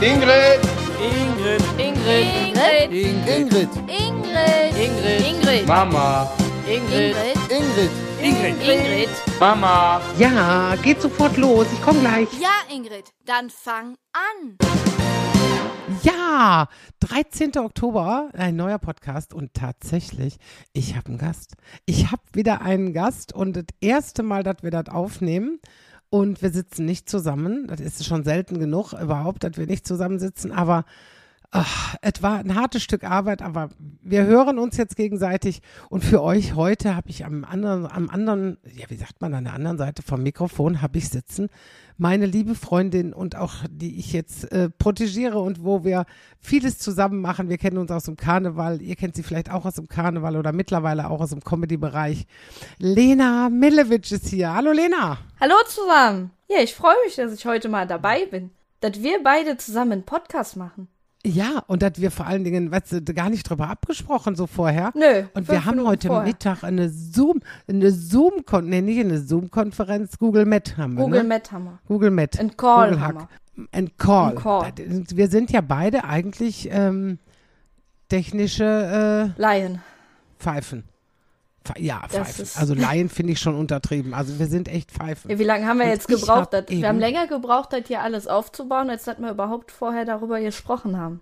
Ingrid. Ingrid. Ingrid. Ingrid. Ingrid. Ingrid. Ingrid. Mama. Ingrid. Ingrid. Ingrid. Ingrid. Mama. Ja, geht sofort los. Ich komme gleich. Ja, Ingrid, dann fang an. Ja, 13. Oktober, ein neuer Podcast und tatsächlich, ich habe einen Gast. Ich habe wieder einen Gast und das erste Mal, dass wir das aufnehmen und wir sitzen nicht zusammen. Das ist schon selten genug überhaupt, dass wir nicht zusammensitzen, aber ach, es war ein hartes Stück Arbeit, aber wir hören uns jetzt gegenseitig und für euch heute habe ich am anderen, am anderen, ja, wie sagt man, an der anderen Seite vom Mikrofon habe ich sitzen meine liebe Freundin und auch die ich jetzt äh, protegiere und wo wir vieles zusammen machen. Wir kennen uns aus dem Karneval, ihr kennt sie vielleicht auch aus dem Karneval oder mittlerweile auch aus dem Comedy-Bereich. Lena Millewitsch ist hier. Hallo Lena. Hallo zusammen. Ja, ich freue mich, dass ich heute mal dabei bin. Dass wir beide zusammen einen Podcast machen. Ja, und dass wir vor allen Dingen, weißt du, gar nicht drüber abgesprochen so vorher. Nö, Und wir haben Minuten heute vorher. Mittag eine Zoom, eine Zoom, nee, nicht eine Zoom-Konferenz, Google Met haben wir, Google ne? Met Hammer. Google Met. Ein Call Google haben Hack. Ein Call. Ein Call. Das- Wir sind ja beide eigentlich ähm, technische Laien. äh, Pfeifen. Ja, Pfeifen. Also Laien finde ich schon untertrieben. Also wir sind echt Pfeifen. Ja, wie lange haben wir Und jetzt gebraucht? hab wir haben länger gebraucht, das hier alles aufzubauen, als dass wir überhaupt vorher darüber gesprochen haben.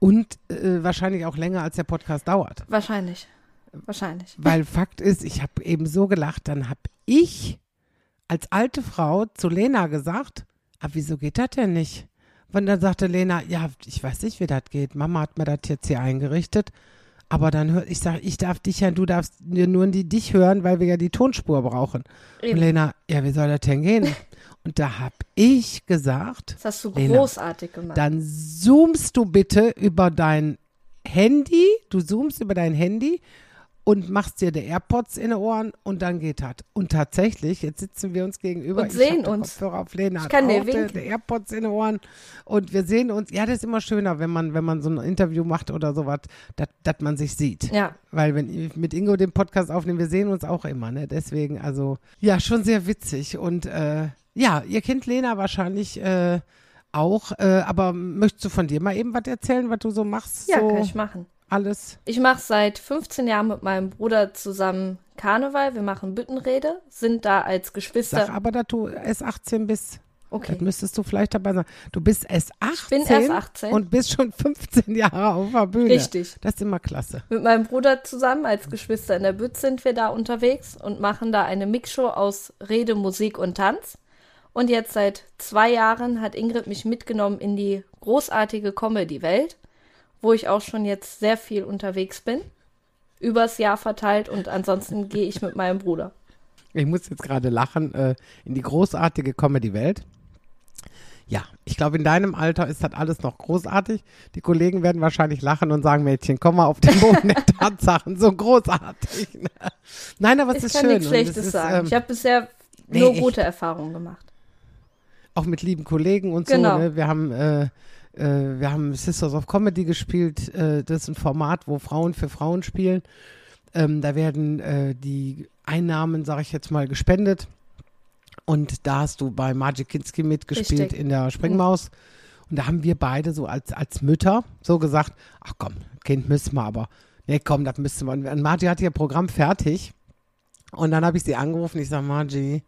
Und äh, wahrscheinlich auch länger, als der Podcast dauert. Wahrscheinlich. Wahrscheinlich. Weil Fakt ist, ich habe eben so gelacht, dann habe ich als alte Frau zu Lena gesagt, aber wieso geht das denn nicht? Und dann sagte Lena, ja, ich weiß nicht, wie das geht. Mama hat mir das jetzt hier eingerichtet. Aber dann hör, ich sage, ich darf dich ja, du darfst nur die, dich hören, weil wir ja die Tonspur brauchen. Und Eben. Lena, ja, wie soll das denn gehen? Und da habe ich gesagt, Das hast du Lena, großartig gemacht. dann zoomst du bitte über dein Handy, du zoomst über dein Handy und machst dir die AirPods in die Ohren und dann geht das. Und tatsächlich, jetzt sitzen wir uns gegenüber. Und sehen uns. Kopfhörer auf Lena Ich kann dir winken. die AirPods in die Ohren und wir sehen uns. Ja, das ist immer schöner, wenn man, wenn man so ein Interview macht oder sowas, dass man sich sieht. ja. Weil wenn ich mit Ingo den Podcast aufnehmen, wir sehen uns auch immer, ne? Deswegen, also, ja, schon sehr witzig. Und äh, ja, ihr kennt Lena wahrscheinlich äh, auch, äh, aber möchtest du von dir mal eben was erzählen, was du so machst? Ja, so kann ich machen. Alles. Ich mache seit 15 Jahren mit meinem Bruder zusammen Karneval. Wir machen Büttenrede, sind da als Geschwister. Sag aber, dass du erst 18 bist. okay. Das müsstest du vielleicht dabei sein. Du bist erst 18, bin erst 18. und bist schon 15 Jahre auf der Bühne. Richtig. Das ist immer klasse. Mit meinem Bruder zusammen als Geschwister in der Bütt sind wir da unterwegs und machen da eine Mixshow aus Rede, Musik und Tanz. Und jetzt seit zwei Jahren hat Ingrid mich mitgenommen in die großartige Comedy-Welt, wo ich auch schon jetzt sehr viel unterwegs bin. Übers Jahr verteilt und ansonsten gehe ich mit meinem Bruder. Ich muss jetzt gerade lachen, äh, in die großartige Comedy-Welt. Ja, ich glaube, in deinem Alter ist das alles noch großartig. Die Kollegen werden wahrscheinlich lachen und sagen, Mädchen, komm mal auf den Boden der Tatsachen, so großartig. ne? Nein, aber es Ich ist kann schön. nichts Schlechtes ist, sagen. ähm, ich habe bisher nee, nur ich- gute Erfahrungen gemacht. auch mit lieben Kollegen und Genau. so. Ne? Wir haben äh, wir haben Sisters of Comedy gespielt. Äh, das ist ein Format, wo Frauen für Frauen spielen. Ähm, da werden äh, die Einnahmen, sage ich jetzt mal, gespendet. Und da hast du bei Magic Kinski mitgespielt Richtig. in der Springmaus. Und da haben wir beide so als, als Mütter so gesagt, ach komm, Kind müssen wir aber. Nee, komm, das müssen wir. Und Margie hat ihr Programm fertig. Und dann habe ich sie angerufen. Ich sage, Margie,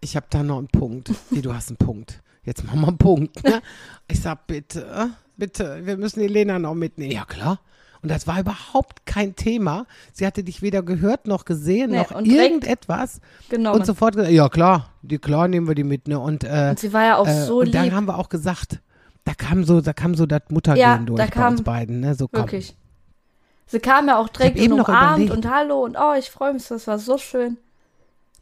ich habe da noch einen Punkt. Wie, du hast einen Punkt. Jetzt machen wir einen Punkt. Ne? Ich sag, bitte, bitte, wir müssen die Lena noch mitnehmen. Ja, klar. Und das war überhaupt kein Thema. Sie hatte dich weder gehört noch gesehen, Nee, noch und irgendetwas. Genau. Und sofort gesagt, ja klar, die klar nehmen wir die mit, ne? Und, äh, und sie war ja auch äh, so und dann lieb. haben wir auch gesagt, da kam so, da kam so das Muttergehen Ja, durch da bei kam uns beiden, ne? So komm. Wirklich. Sie kam ja auch direkt und noch umarmt und hallo und oh, ich freue mich, das war so schön.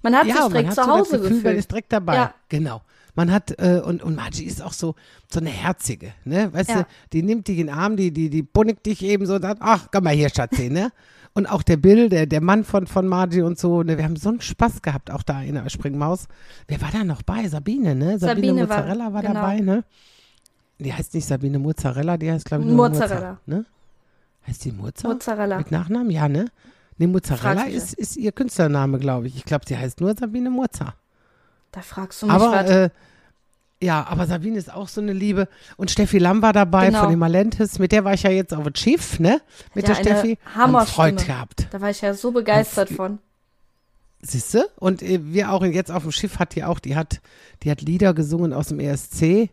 Man hat ja, sich man direkt hat zu so das Hause Gefühl, man gefühlt. ist direkt dabei. Ja. Genau. Man hat, äh, und, und Margie ist auch so, so eine Herzige, ne? Weißt Ja. du, die nimmt dich in den Arm, die, die, die bunnig dich eben so und sagt, ach, komm mal hier, Schatzi, ne? Und auch der Bill, der, der Mann von, von Margie und so, ne? Wir haben so einen Spaß gehabt, auch da in der Springmaus. Wer war da noch bei? Sabine, ne? Sabine, Sabine war- Mozzarella war, genau. dabei, ne? Die heißt nicht Sabine Mozzarella, die heißt, glaube ich, nur Mozzarella. Mozza, ne? Heißt die Mozza? Mozzarella. Mit Nachnamen? Ja, ne? Ne, Mozzarella ist, ist ihr Künstlername, glaube ich. Ich glaube, sie heißt nur Sabine Mozza. Da fragst du mich Aber was. äh, Ja, aber Sabine ist auch so eine Liebe. Und Steffi Lamm war dabei Genau. von den Malentis. Mit der war ich ja jetzt auf dem Schiff, ne? Mit Ja, der Steffi. Hammerstimme. Freund gehabt. Da war ich ja so begeistert von. Siehste? Und wir auch jetzt auf dem Schiff hat die auch, die hat, die hat Lieder gesungen aus dem ESC. Äh,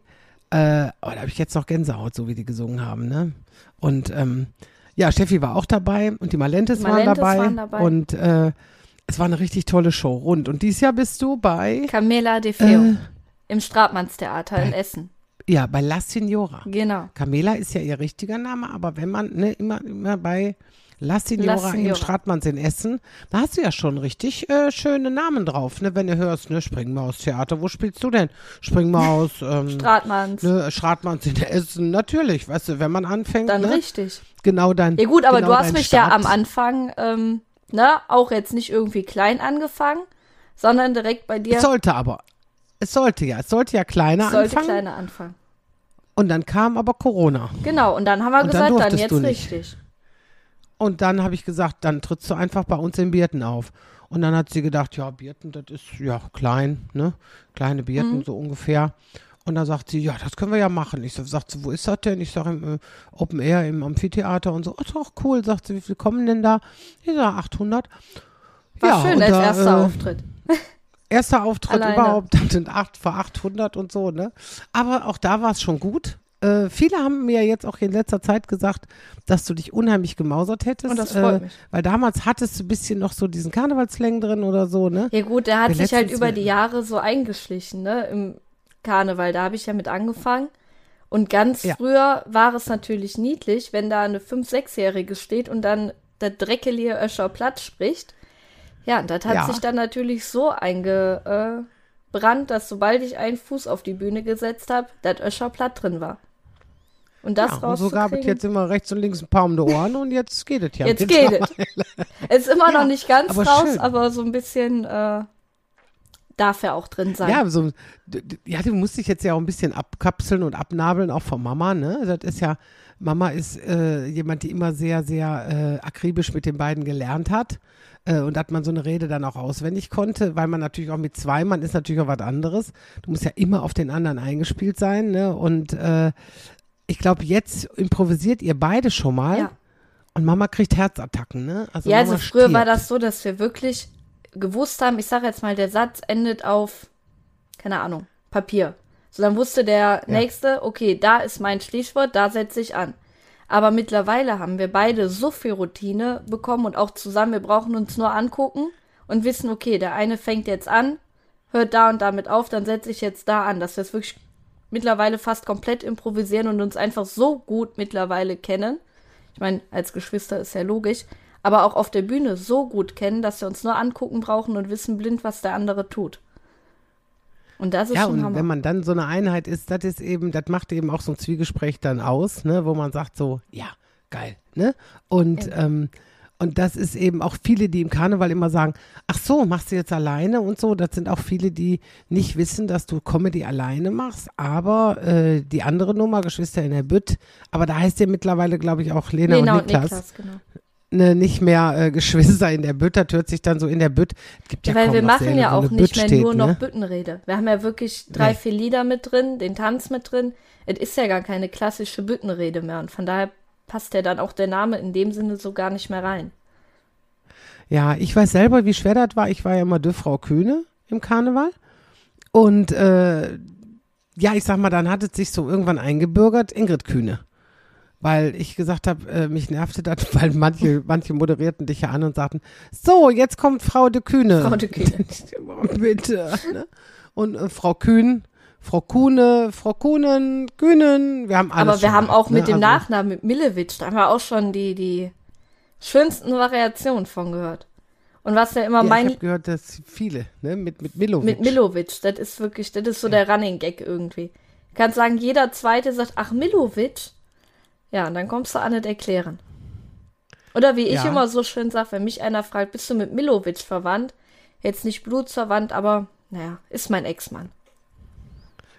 aber da habe ich jetzt noch Gänsehaut, so wie die gesungen haben, ne? Und ähm, ja, Steffi war auch dabei und die Malentis, waren, Malentis dabei, waren dabei. Und äh, es war eine richtig tolle Show. Rund. Und dieses Jahr bist du bei, Camela De Feo äh, im Stratmannstheater in Essen. ja, bei La Signora. Genau. Camela ist ja ihr richtiger Name, aber wenn man ne, immer, immer bei La Signora, La im Signora. Stratmanns in Essen, da hast du ja schon richtig äh, schöne Namen drauf, ne? Wenn du hörst, ne, Springmaus Theater, wo spielst du denn? Springmaus, ähm, Stratmanns. ne, Stratmanns in Essen, natürlich, weißt du, wenn man anfängt, Dann ne? richtig. genau dein Ja gut, aber genau du hast mich Start. ja am Anfang, ähm, ne, auch jetzt nicht irgendwie klein angefangen, sondern direkt bei dir Es sollte aber, es sollte ja, es sollte ja kleiner sollte anfangen kleiner anfangen. und dann kam aber Corona. Genau, und dann haben wir Und dann gesagt, dann, durftest jetzt richtig. Und dann habe ich gesagt, dann trittst du einfach bei uns in Birten auf. Und dann hat sie gedacht, ja, Birten, das ist ja klein, ne? Kleine Birten, Mhm. so ungefähr. Und dann sagt sie, ja, das können wir ja machen. Ich so, sagt sie, wo ist das denn? Ich sage, im äh, Open Air, im Amphitheater und so. Ach doch, cool. Sagt sie, wie viel kommen denn da? Ich sage, 800. War schön und als da, erster äh, Auftritt. Erster Auftritt Alleine. überhaupt, dann sind acht vor 800 und so, ne? Aber auch da war es schon gut. Äh, viele haben mir jetzt auch in letzter Zeit gesagt, dass du dich unheimlich gemausert hättest. Und das freut äh, mich. Weil damals hattest du ein bisschen noch so diesen Karnevalslang drin oder so, ne? Ja gut, der hat Wir sich halt über die Jahre so eingeschlichen, ne, im Karneval. Da habe ich ja mit angefangen. Und ganz Ja. früher war es natürlich niedlich, wenn da eine 5-, 6-Jährige steht und dann der dreckelige Öscher Platt spricht. Ja, und das hat Ja. sich dann natürlich so eingebrannt, dass sobald ich einen Fuß auf die Bühne gesetzt habe, das Öscher Platt drin war. Und das Ja, und so gab es jetzt immer rechts und links ein paar um die Ohren und jetzt geht es ja. jetzt geht es. Es ist immer noch nicht ganz aber raus, schön. aber so ein bisschen äh, darf er auch drin sein. Ja, so, ja, du musst dich jetzt ja auch ein bisschen abkapseln und abnabeln, auch von Mama, ne? Das ist ja, Mama ist äh, jemand, die immer sehr, sehr äh, akribisch mit den beiden gelernt hat. Äh, und dass man so eine Rede dann auch auswendig konnte, weil man natürlich auch mit zwei, man ist natürlich auch was anderes. Du musst ja immer auf den anderen eingespielt sein, ne? Und äh, ich glaube, jetzt improvisiert ihr beide schon mal. Ja. Und Mama kriegt Herzattacken, ne? Also Ja, Mama also früher war stirbt. das so, dass wir wirklich gewusst haben, ich sage jetzt mal, der Satz endet auf, keine Ahnung, Papier. So, dann wusste der Ja. Nächste, okay, da ist mein Stichwort, da setze ich an. Aber mittlerweile haben wir beide so viel Routine bekommen und auch zusammen, wir brauchen uns nur angucken und wissen, okay, der eine fängt jetzt an, hört da und damit auf, dann setze ich jetzt da an, dass wir es wirklich mittlerweile fast komplett improvisieren und uns einfach so gut mittlerweile kennen. Ich meine, als Geschwister ist ja logisch, aber auch auf der Bühne so gut kennen, dass wir uns nur angucken brauchen und wissen blind, was der andere tut. Und das ist Ja, schon und Hammer. wenn man dann so eine Einheit ist, das ist eben, das macht eben auch so ein Zwiegespräch dann aus, ne, wo man sagt so, ja, geil, ne? Und, ähm, und das ist eben auch viele, die im Karneval immer sagen, ach so, machst du jetzt alleine und so. Das sind auch viele, die nicht wissen, dass du Comedy alleine machst, aber äh, die andere Nummer, Geschwister in der Bütt, aber da heißt ja mittlerweile, glaube ich, auch Lena, Lena und und Niklas, Niklas, genau. Ne, nicht mehr äh, Geschwister in der Bütt, das hört sich dann so in der Bütt. Gibt ja, weil kaum wir noch machen ja auch nicht Bütt mehr steht, nur noch ne? Büttenrede. Wir haben ja wirklich drei, Nee. vier Lieder mit drin, den Tanz mit drin. Es ist ja gar keine klassische Büttenrede mehr und von daher passt ja dann auch der Name in dem Sinne so gar nicht mehr rein. Ja, ich weiß selber, wie schwer das war. Ich war ja immer de Frau Kühne im Karneval. Und äh, ja, ich sag mal, dann hat es sich so irgendwann eingebürgert, Ingrid Kühne. Weil ich gesagt habe, äh, mich nervte das, weil manche, manche moderierten dich ja an und sagten, so, jetzt kommt Frau de Kühne. Frau de Kühne. Bitte. Ne? Und äh, Frau Kühn, Frau Kuhne, Frau Kuhnen, Kühnen, wir haben alles Aber wir haben gehabt, auch mit ne? dem Also- Nachnamen, mit Millewitsch, da haben wir auch schon die, die schönsten Variationen von gehört. Und was ja immer Ja, ich mein habe gehört, dass viele, ne, mit, mit Milovic. mit Milovic, das ist wirklich, das ist so der Running Gag irgendwie. Du kannst sagen, jeder Zweite sagt, ach, Milovic? Ja, und dann kommst du an nicht erklären. Oder wie ich Ja. immer so schön sage, wenn mich einer fragt, bist du mit Milovic verwandt? Jetzt nicht blutsverwandt, aber naja, ist mein Ex-Mann.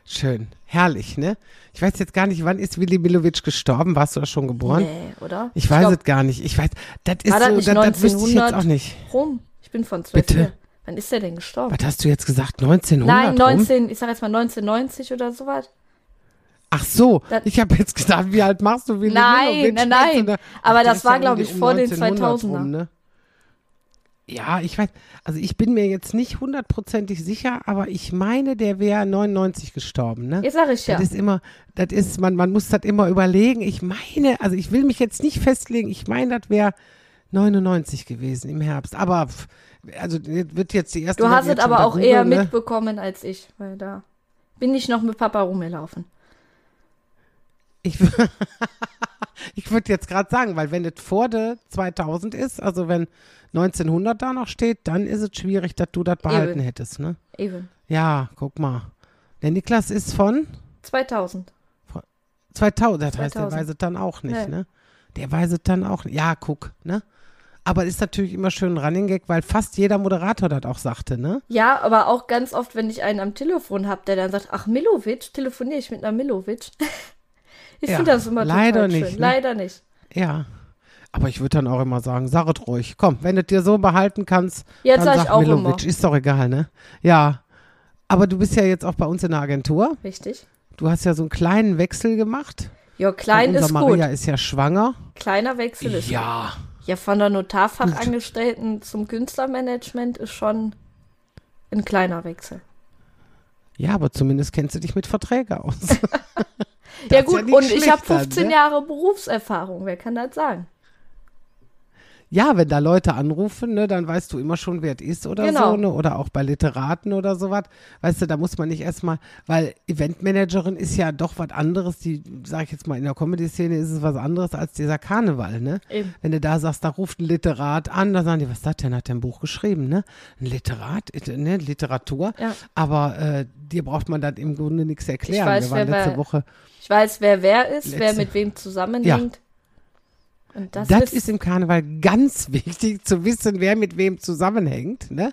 Schön, herrlich, ne? Ich weiß jetzt gar nicht, wann ist Willy Milovic gestorben? Warst du da schon geboren? Nee, oder? Ich weiß glaub, es gar nicht. Ich weiß, das ist das so, nicht das, das wüsste ich jetzt 1900? auch nicht. Rum. Ich bin von 12. Bitte? Wann ist der denn gestorben? Was hast du jetzt gesagt? 1900? Nein, rum? 19, ich sag jetzt mal 1990 oder sowas. Ach so, Das- ich habe jetzt gedacht, wie alt machst du? Wie Nein, nein, nein. Da- Aber das war, um glaub die- ich, vor den 1900 2000er. ne? Ja, ich weiß, also ich bin mir jetzt nicht hundertprozentig sicher, aber ich meine, der wäre 99 gestorben, ne? Jetzt sag ich ja. Das ist immer, das ist, man, man muss das immer überlegen. Ich meine, also ich will mich jetzt nicht festlegen, ich meine, das wäre 99 gewesen im Herbst. Aber, also das wird jetzt die erste Du hast es aber auch eher ne? mitbekommen als ich, weil da bin ich noch mit Papa rumgelaufen. Ich, ich würde jetzt gerade sagen, weil wenn es vor der 2000 ist, also wenn 1900 da noch steht, dann ist es schwierig, dass du das behalten Eben. hättest, ne? Eben. Ja, guck mal. Der Niklas ist von 2000. 2000, das heißt, der 2000. weiß es dann auch nicht, Nee. ne? Der weiß es dann auch nicht. Ja, guck, ne? Aber ist natürlich immer schön ein Running Gag, weil fast jeder Moderator das auch sagte, ne? Ja, aber auch ganz oft, wenn ich einen am Telefon habe, der dann sagt, ach, Milovic, telefoniere ich mit einer Milovic. ich Ja, finde das immer leider total schön. nicht, ne? Leider nicht. Ja. Aber ich würde dann auch immer sagen, sag es ruhig. Komm, wenn du dir so behalten kannst, Jetzt dann sag ich sag auch Milovic. immer. Ist doch egal, ne? Ja. Aber du bist ja jetzt auch bei uns in der Agentur. Richtig. Du hast ja so einen kleinen Wechsel gemacht. Ja, klein ist unser gut. Maria ist ja schwanger. Kleiner Wechsel ist Ja. Ja, von der Notarfachangestellten zum Künstlermanagement ist schon ein kleiner Wechsel. Ja, aber zumindest kennst du dich mit Verträgen aus. ja gut, nicht und ich habe dann, 15 ne? Jahre Berufserfahrung, wer kann das sagen? Ja, wenn da Leute anrufen, ne, dann weißt du immer schon, wer es ist oder Genau. so, ne? Oder auch bei Literaten oder sowas. Weißt du, da muss man nicht erstmal, weil Eventmanagerin ist ja doch was anderes, die, sag ich jetzt mal, in der Comedy-Szene ist es was anderes als dieser Karneval, ne? Eben. Wenn du da sagst, da ruft ein Literat an, da sagen die, was ist das denn? Hat der ein Buch geschrieben, ne? Ein Literat, äh, ne? Literatur. Ja. Aber äh, dir braucht man das im Grunde nichts erklären. weiß, Wir waren wer letzte bei- Woche. Ich weiß, wer wer ist, wer Letzte- mit wem zusammenhängt. Und das, Das, ist, ist im Karneval ganz wichtig zu wissen, wer mit wem zusammenhängt. Ne?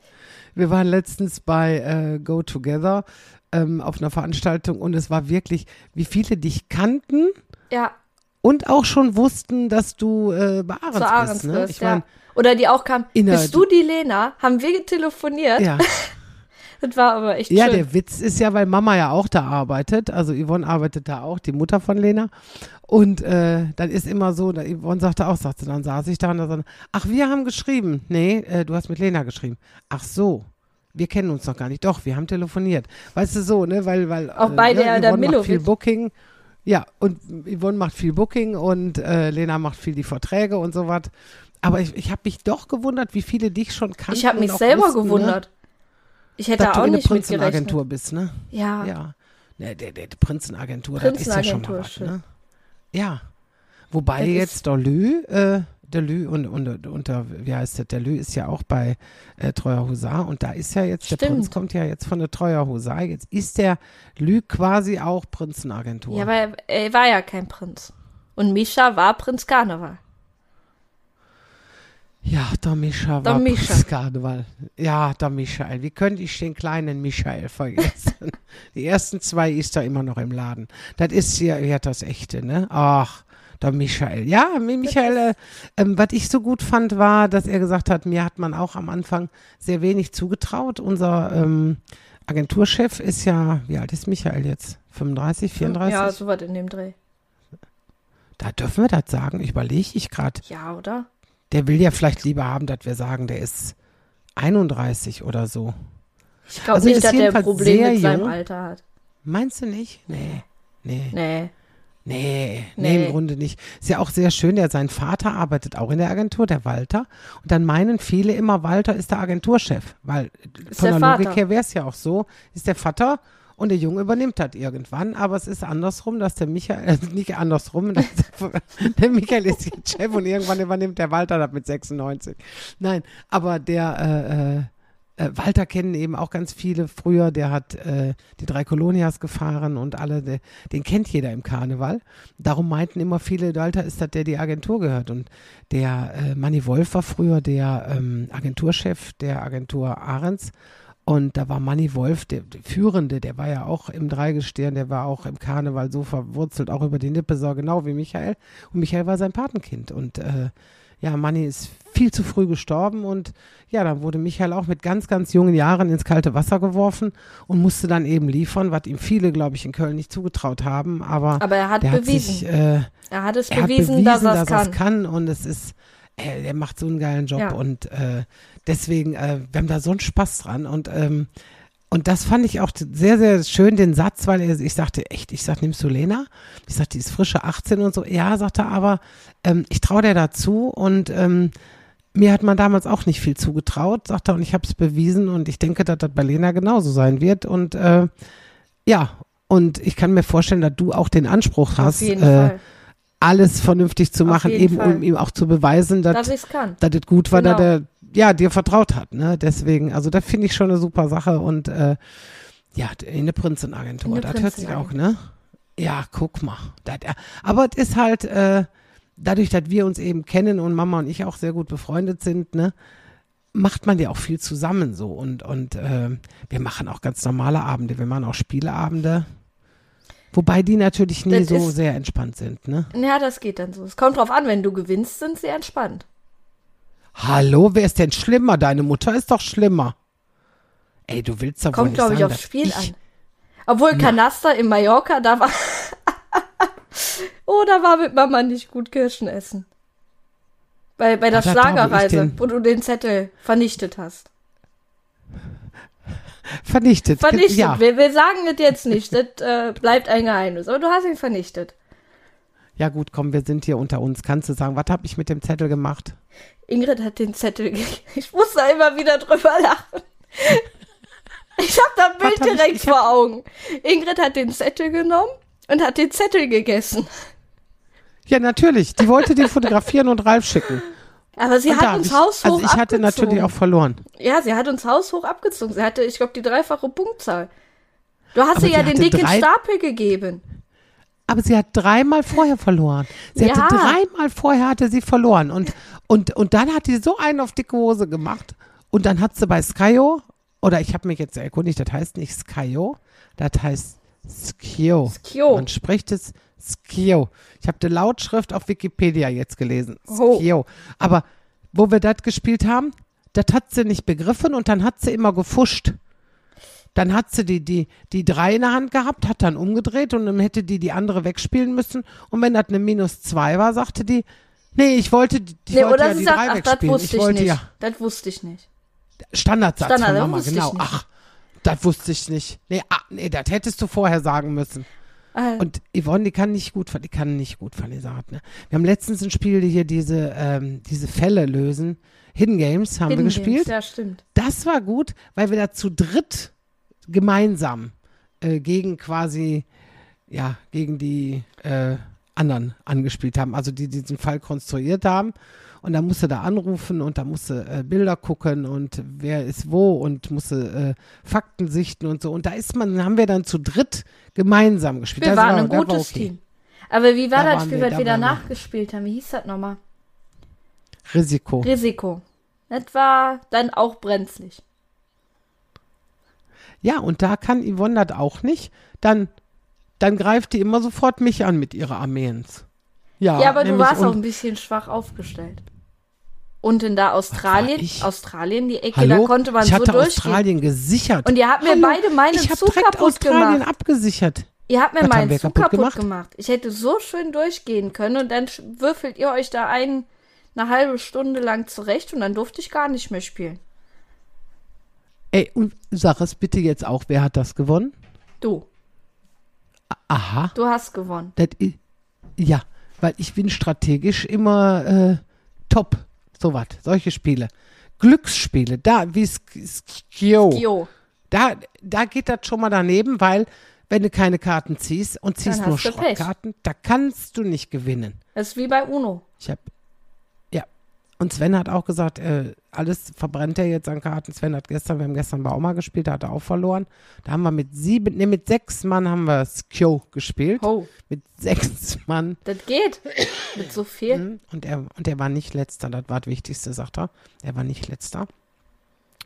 Wir waren letztens bei äh, Go Together ähm, auf einer Veranstaltung und es war wirklich, wie viele dich kannten ja, und auch schon wussten, dass du äh, bei Ahrens bist. Ne? wirst, Ich ja. mein, Oder die auch kam, In der- bist du die Lena? Haben wir telefoniert? ja. Das war aber echt Ja, schön. der Witz ist ja, weil Mama ja auch da arbeitet, also Yvonne arbeitet da auch, die Mutter von Lena. Und äh, dann ist immer so, da Yvonne sagte auch, sagte, dann saß ich da und da sagte, ach, wir haben geschrieben. Nee, äh, du hast mit Lena geschrieben. Ach so. Wir kennen uns noch gar nicht. Doch, wir haben telefoniert. Weißt du so, ne? Weil, weil Auch äh, bei ne, der- der Yvonne macht viel. Booking. Ja, und Yvonne macht viel Booking und äh, Lena macht viel die Verträge und so was. Aber ich, ich habe mich doch gewundert, wie viele dich schon kannten. ich habe mich selber wussten, gewundert. Ich hätte du auch nicht mit gerechnet. Prinzenagentur bist, ne? Ja. Ja. Ne, der, der, die Prinzenagentur, das ist ja schon mal was, ne? Ja. Wobei Das jetzt der Lü, äh, der Lü und, und, der, wie heißt der Lü ist ja auch bei äh, Treuer Husar und da ist ja jetzt, der Stimmt. Prinz kommt ja jetzt von der Treuer Husar, jetzt ist der Lü quasi auch Prinzenagentur. Ja, aber er, er war ja kein Prinz. Und Mischa war Prinz Karneval. Ja, der Mischa Der war Mischa. Karneval. Ja, der Michael. Wie könnte ich den kleinen Michael vergessen? Die ersten zwei ist er immer noch im Laden. Das ist ja, ja das echte, ne? Ach, der Michael. Ja, Mi- Michael, äh, ähm, was ich so gut fand, war, dass er gesagt hat, mir hat man auch am Anfang sehr wenig zugetraut. Unser ähm, Agenturchef ist ja, wie alt ist Michael jetzt? 35, 34? Ja, sowas in dem Dreh. Da dürfen wir das sagen, überlege ich gerade. Ja, oder? Der will ja vielleicht lieber haben, dass wir sagen, der ist 31 oder so. Ich glaube Also nicht, dass der ein Problem mit seinem jung. Alter hat. Meinst du nicht? Nee. Nee. Nee. Nee, nee, Nee. im Grunde nicht. Ist ja auch sehr schön, der sein Vater arbeitet auch in der Agentur, der Walter. Und dann meinen viele immer, Walter ist der Agenturchef. Weil Ist von der der Logik her wäre es ja auch so, ist der Vater und der Junge übernimmt das irgendwann. Aber es ist andersrum, dass der Michael, äh, nicht andersrum, dass der Michael ist jetzt Chef und irgendwann übernimmt der Walter das mit 96. Nein, aber der äh, äh, äh, Walter kennen eben auch ganz viele früher, der hat äh, die drei Kolonias gefahren und alle, der, den kennt jeder im Karneval. Darum meinten immer viele, Walter ist das, der die Agentur gehört. Und der äh, Manny Wolf war früher der ähm, Agenturchef der Agentur Ahrens. Und da war Manny Wolf, der, der Führende, der war ja auch im Dreigestirn, der war auch im Karneval so verwurzelt, auch über die Nippesau, genau wie Michael. Und Michael war sein Patenkind. Und äh, ja, Manni ist viel zu früh gestorben und ja, dann wurde Michael auch mit ganz, ganz jungen Jahren ins kalte Wasser geworfen und musste dann eben liefern, was ihm viele, glaube ich, in Köln nicht zugetraut haben. Aber, Aber er hat bewiesen. Hat sich, äh, er hat es er bewiesen, hat bewiesen, dass er es kann. kann und es ist, äh, er macht so einen geilen Job Ja. und äh, deswegen, äh, wir haben da so einen Spaß dran und ähm, und das fand ich auch sehr, sehr schön, den Satz, weil er, ich sagte, echt, ich sag, nimmst du Lena? Ich sagte, die ist frische 18 und so. Ja, sagte er, aber ähm, ich traue dir dazu und ähm, mir hat man damals auch nicht viel zugetraut, sagt er, und ich habe es bewiesen und ich denke, dass das bei Lena genauso sein wird. Und äh, ja, und ich kann mir vorstellen, dass du auch den Anspruch hast, Auf jeden äh. Alles vernünftig zu machen, eben Fall. um ihm auch zu beweisen, dass, kann. dass es gut war, Genau. dass er ja dir vertraut hat. Ne? Deswegen, also das finde ich schon eine super Sache und äh, ja, eine Prinzenagentur, das hört sich auch, ne? Ja, guck mal. Das, äh, aber es ist halt, äh, dadurch, dass wir uns eben kennen und Mama und ich auch sehr gut befreundet sind, ne, macht man ja auch viel zusammen so und, und äh, wir machen auch ganz normale Abende, wir machen auch Spieleabende. Wobei die natürlich nie Das so ist- sehr entspannt sind, ne? Ja, das geht dann so. Es kommt drauf an, wenn du gewinnst, sind sie entspannt. Hallo, wer ist denn schlimmer? Deine Mutter ist doch schlimmer. Ey, du willst doch wohl Kommt, nicht glaube ich, aufs Spiel ich, an. Obwohl Kanaster in Mallorca, da war. oh, da war mit Mama nicht gut Kirschen essen. Bei, bei der Ach, Schlagerreise, wo du den Zettel vernichtet hast. Vernichtet. Vernichtet. Ja, Wir, wir sagen das jetzt nicht. Das äh, bleibt ein Geheimnis. Aber du hast ihn vernichtet. ja gut, komm, wir sind hier unter uns. Kannst du sagen, was habe ich mit dem Zettel gemacht? Ingrid hat den Zettel. Ich muss da immer wieder drüber lachen. Ich habe das Bild hab ich- direkt ich hab- vor Augen. Ingrid hat den Zettel genommen und hat den Zettel gegessen. Ja, natürlich. Die wollte den fotografieren und Ralf schicken. Aber sie Und hat uns ich, haushoch Also ich hatte abgezogen. natürlich auch verloren. Ja, sie hat uns haushoch abgezogen. Sie hatte, ich glaube, die dreifache Punktzahl. Du hast Aber ihr ja sie den hatte dicken drei- Stapel gegeben. Aber sie hat dreimal vorher verloren. Sie Ja. hatte dreimal vorher hatte sie verloren. Und, und, und dann hat die so einen auf dicke Hose gemacht. Und dann hat sie bei Skyo, oder ich habe mich jetzt erkundigt, das heißt nicht Skyo, das heißt Skio. Skio. Man spricht es Skio. Ich habe die Lautschrift auf Wikipedia jetzt gelesen. Oh. Skio. Aber wo wir das gespielt haben, das hat sie nicht begriffen und dann hat sie immer gefuscht. Dann hat sie die, die, die drei in der Hand gehabt, hat dann umgedreht und dann hätte die die andere wegspielen müssen. Und wenn das eine minus zwei war, sagte die, nee, ich wollte, die- ich Nee, wollte oder ja die sagt, drei ach, das wegspielen. wusste Ich ich, nicht. ja Das wusste ich nicht. Standardsatz Standard, von das Mama, genau. Ach, das wusste ich nicht. Nee, ah, nee, das hättest du vorher sagen müssen. Ah, Und Yvonne, die kann nicht gut, die kann nicht gut Verleserat, ne? Wir haben letztens ein Spiel, die hier diese, ähm, diese Fälle lösen. Hidden Games haben Hidden wir gespielt. Games, Ja, stimmt. Das war gut, weil wir da zu dritt gemeinsam äh, gegen quasi, ja, gegen die äh, anderen angespielt haben, also die diesen Fall konstruiert haben. Und dann musste da anrufen und da musste äh, Bilder gucken und wer ist wo und musste äh, Fakten sichten und so. Und da ist man, haben wir dann zu dritt gemeinsam gespielt. Wir Das waren war- ein das war gutes okay. Team. Aber wie war Da das Spiel, was wir wir. danach gespielt haben? Wie hieß das nochmal? Risiko. Risiko. Das war dann auch brenzlig. Ja, und da kann Yvonne das auch nicht. Dann, dann greift die immer sofort mich an mit ihrer Armeens. Ja, Ja, aber du warst auch ein bisschen schwach aufgestellt. Und in da Australien? Australien, die Ecke, Hallo? da konnte man ich so hatte durchgehen. Australien gesichert. Und ihr habt mir Hallo? beide meinen ich hab Zug kaputt Australien gemacht. abgesichert. Ihr habt mir Was meinen Zug kaputt kaputt gemacht? gemacht? Ich hätte so schön durchgehen können und dann würfelt ihr euch da ein, eine halbe Stunde lang zurecht und dann durfte ich gar nicht mehr spielen. Ey, und sag es bitte jetzt auch, wer hat das gewonnen? Du, Aha. du hast gewonnen. Das i- ja, weil ich bin strategisch immer äh, top. So was, solche Spiele. Glücksspiele, da wie Sk- Skio. Jo, Da, da geht das schon mal daneben, weil wenn du keine Karten ziehst und ziehst nur. Schrottkarten, da kannst du nicht gewinnen. das ist wie bei Uno. Ich habe. Und Sven hat auch gesagt, äh, alles verbrennt er jetzt an Karten. Sven hat gestern, wir haben gestern Bauma gespielt, da hat er auch verloren. Da haben wir mit sieben, nee, mit sechs Mann haben wir Skio gespielt. Oh, Mit sechs Mann. das geht. Mit so viel. Mhm. Und er, und er war nicht letzter, das war das Wichtigste, sagt er. Er war nicht letzter.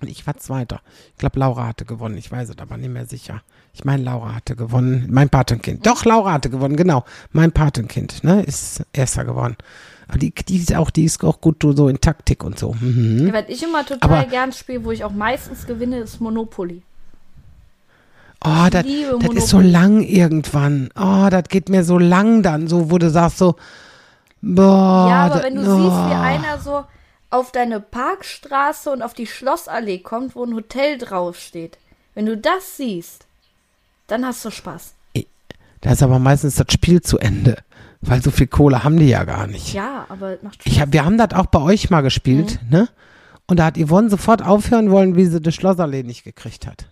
Und ich war Zweiter. Ich glaube, Laura hatte gewonnen. Ich weiß es aber nicht mehr sicher. Ich meine, Laura hatte gewonnen. Mein Patenkind. Doch, Laura hatte gewonnen, genau. Mein Patenkind, ne, ist Erster geworden. Aber die, die ist auch, die ist auch gut so in Taktik und so. Mhm. Ja, Was ich immer total Aber- gern spiele, wo ich auch meistens gewinne, ist Monopoly. Oh, das ist so lang irgendwann. Oh, das geht mir so lang dann, so, wo du sagst so, boah. ja, aber wenn du oh. siehst, wie einer so auf deine Parkstraße und auf die Schlossallee kommt, wo ein Hotel draufsteht. Wenn du das siehst, dann hast du Spaß. Da ist aber meistens das Spiel zu Ende. Weil so viel Kohle haben die ja gar nicht. Ja, aber es macht Spaß. Ich hab, wir haben das auch bei euch mal gespielt, Mhm. ne? Und da hat Yvonne sofort aufhören wollen, wie sie das Schlossallee nicht gekriegt hat.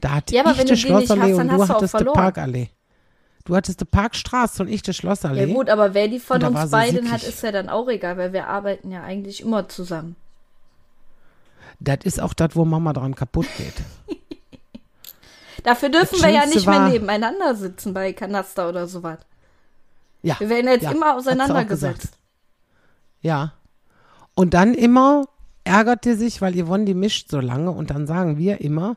Da hat Ja, aber ich wenn die die Schlossallee hast, und du hattest die. Parkallee. Du hattest die Parkstraße und ich die Schlossallee. ja gut, aber wer die von uns beiden hat, sickig. ist ja dann auch egal, weil wir arbeiten ja eigentlich immer zusammen. Das ist auch das, wo Mama dran kaputt geht. Dafür dürfen Das wir ja nicht mehr war- nebeneinander sitzen bei Kanaster oder sowas. Ja. Wir werden jetzt ja, immer hat auseinandergesetzt. Ja. Und dann immer ärgert die sich, weil Yvonne die mischt so lange und dann sagen wir immer,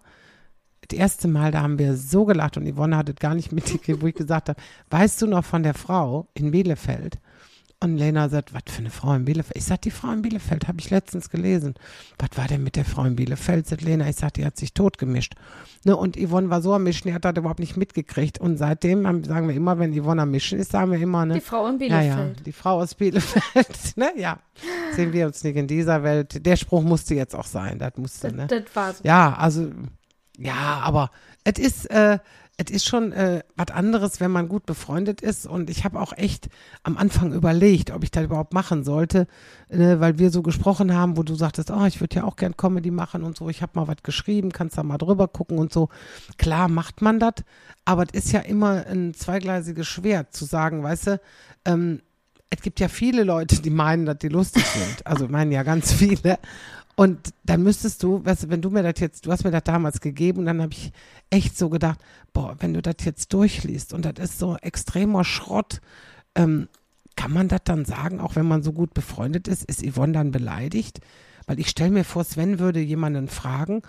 das erste Mal, da haben wir so gelacht und Yvonne hat es gar nicht mitgekriegt, wo ich gesagt habe, weißt du noch von der Frau in Bielefeld? Und Lena sagt, was für eine Frau in Bielefeld? Ich sag, die Frau in Bielefeld habe ich letztens gelesen. Was war denn mit der Frau in Bielefeld? Sagt Lena, ich sag, die hat sich totgemischt. Ne, und Yvonne war so am Mischen, die hat das überhaupt nicht mitgekriegt. Und seitdem haben, sagen wir immer, wenn Yvonne am Mischen ist, sagen wir immer, ne? Die Frau in Ja, ja, Bielefeld. die Frau aus Bielefeld, ne? Ja. Sehen wir uns nicht in dieser Welt. Der Spruch musste jetzt auch sein. Das musste, Das, ne? das war so. Ja, also, ja, aber es ist, äh, es ist schon äh, was anderes, wenn man gut befreundet ist. Und ich habe auch echt am Anfang überlegt, ob ich das überhaupt machen sollte, äh, weil wir so gesprochen haben, wo du sagtest, oh, ich würde ja auch gern Comedy machen und so. Ich habe mal was geschrieben, kannst da mal drüber gucken und so. Klar macht man das, aber es ist ja immer ein zweigleisiges Schwert zu sagen, weißt du, ähm, es gibt ja viele Leute, die meinen, dass die lustig sind. Also meinen ja ganz viele. Und dann müsstest du, weißt du, wenn du mir das jetzt, du hast mir das damals gegeben und dann habe ich echt so gedacht, boah, wenn du das jetzt durchliest und das ist so extremer Schrott, ähm, kann man das dann sagen, auch wenn man so gut befreundet ist, ist Yvonne dann beleidigt? Weil ich stelle mir vor, Sven würde jemanden fragen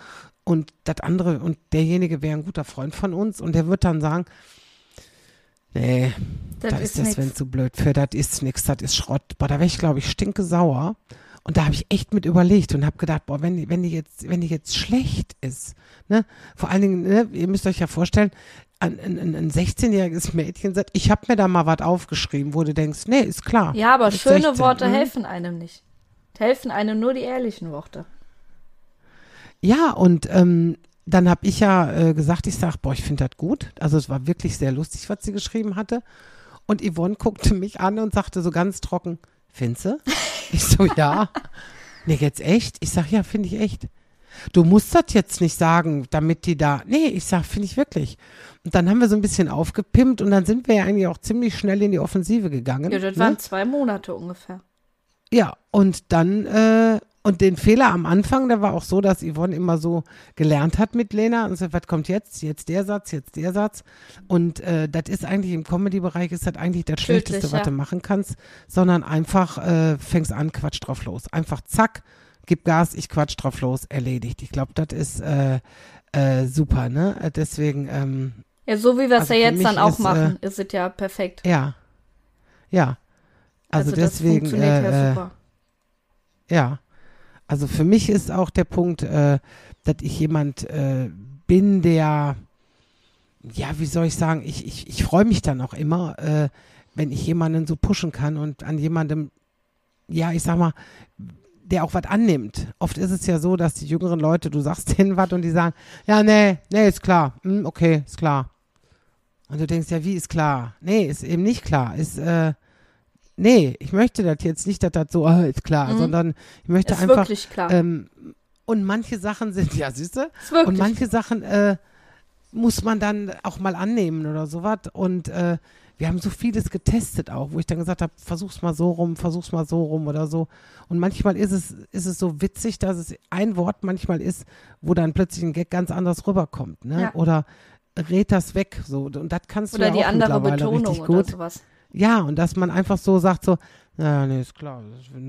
und das andere und derjenige wäre ein guter Freund von uns und der wird dann sagen, nee, Das da ist ist der Sven zu blöd für, das ist nix, das ist Schrott. Boah, da wäre ich, glaube ich, stinke sauer. Und da habe ich echt mit überlegt und habe gedacht, boah, wenn die, wenn die jetzt, wenn die jetzt schlecht ist, ne, vor allen Dingen, ne, ihr müsst euch ja vorstellen, ein, ein, ein 16-jähriges Mädchen sagt, ich habe mir da mal was aufgeschrieben, wo du denkst, nee, ist klar. Ja, aber schöne 16, Worte mhm. helfen einem nicht. Helfen einem nur die ehrlichen Worte. Ja, und ähm, dann habe ich ja äh, gesagt, ich sag, boah, ich finde das gut. Also es war wirklich sehr lustig, was sie geschrieben hatte. Und Yvonne guckte mich an und sagte so ganz trocken, findest du? Ich so, ja. Nee, jetzt echt? Ich sag, ja, finde ich echt. Du musst das jetzt nicht sagen, damit die da. Nee, ich sag, finde ich wirklich. Und dann haben wir so ein bisschen aufgepimpt und dann sind wir ja eigentlich auch ziemlich schnell in die Offensive gegangen. Ja, das ne? waren zwei Monate ungefähr. Ja, und dann, äh, und den Fehler am Anfang, der war auch so, dass Yvonne immer so gelernt hat mit Lena und so, was kommt jetzt? Jetzt der Satz, jetzt der Satz. Und äh, das ist eigentlich im Comedy-Bereich ist das eigentlich das Tödlich, Schlechteste, was ja. du machen kannst, sondern einfach äh, fängst an, Quatsch drauf los. Einfach zack, gib Gas, ich quatsch drauf los, erledigt. Ich glaube, das ist äh, äh, super, ne? Deswegen, ähm, Ja, so wie wir es Also ja jetzt dann auch ist, äh, machen, ist es ja perfekt. ja. Ja. Also, das deswegen, funktioniert ja äh, äh, super. Ja. Also für mich ist auch der Punkt, äh, dass ich jemand äh, bin, der, ja, wie soll ich sagen, ich, ich, ich freue mich dann auch immer, äh, wenn ich jemanden so pushen kann und an jemandem, ja, ich sag mal, der auch was annimmt. Oft ist es ja so, dass die jüngeren Leute, du sagst denen was und die sagen, ja, nee, nee, ist klar, hm, okay, ist klar. Und du denkst, ja, wie ist klar? Nee, ist eben nicht klar. Ist, äh, nee, ich möchte das jetzt nicht, dass das so, äh, ist klar, Mhm. sondern ich möchte Ist einfach, wirklich klar. ähm, und manche Sachen sind, ja, siehst du? ist wirklich Und manche Sachen äh, muss man dann auch mal annehmen oder sowas. Und äh, wir haben so vieles getestet auch, wo ich dann gesagt habe, versuch's mal so rum, versuch's mal so rum oder so. Und manchmal ist es, ist es so witzig, dass es ein Wort manchmal ist, wo dann plötzlich ein Gag ganz anders rüberkommt. Ne? Ja. Oder red das weg. So. Und das kannst du Oder ja die auch andere mittlerweile Betonung richtig oder gut. sowas. Ja, und dass man einfach so sagt, so, ja, nee, ist klar,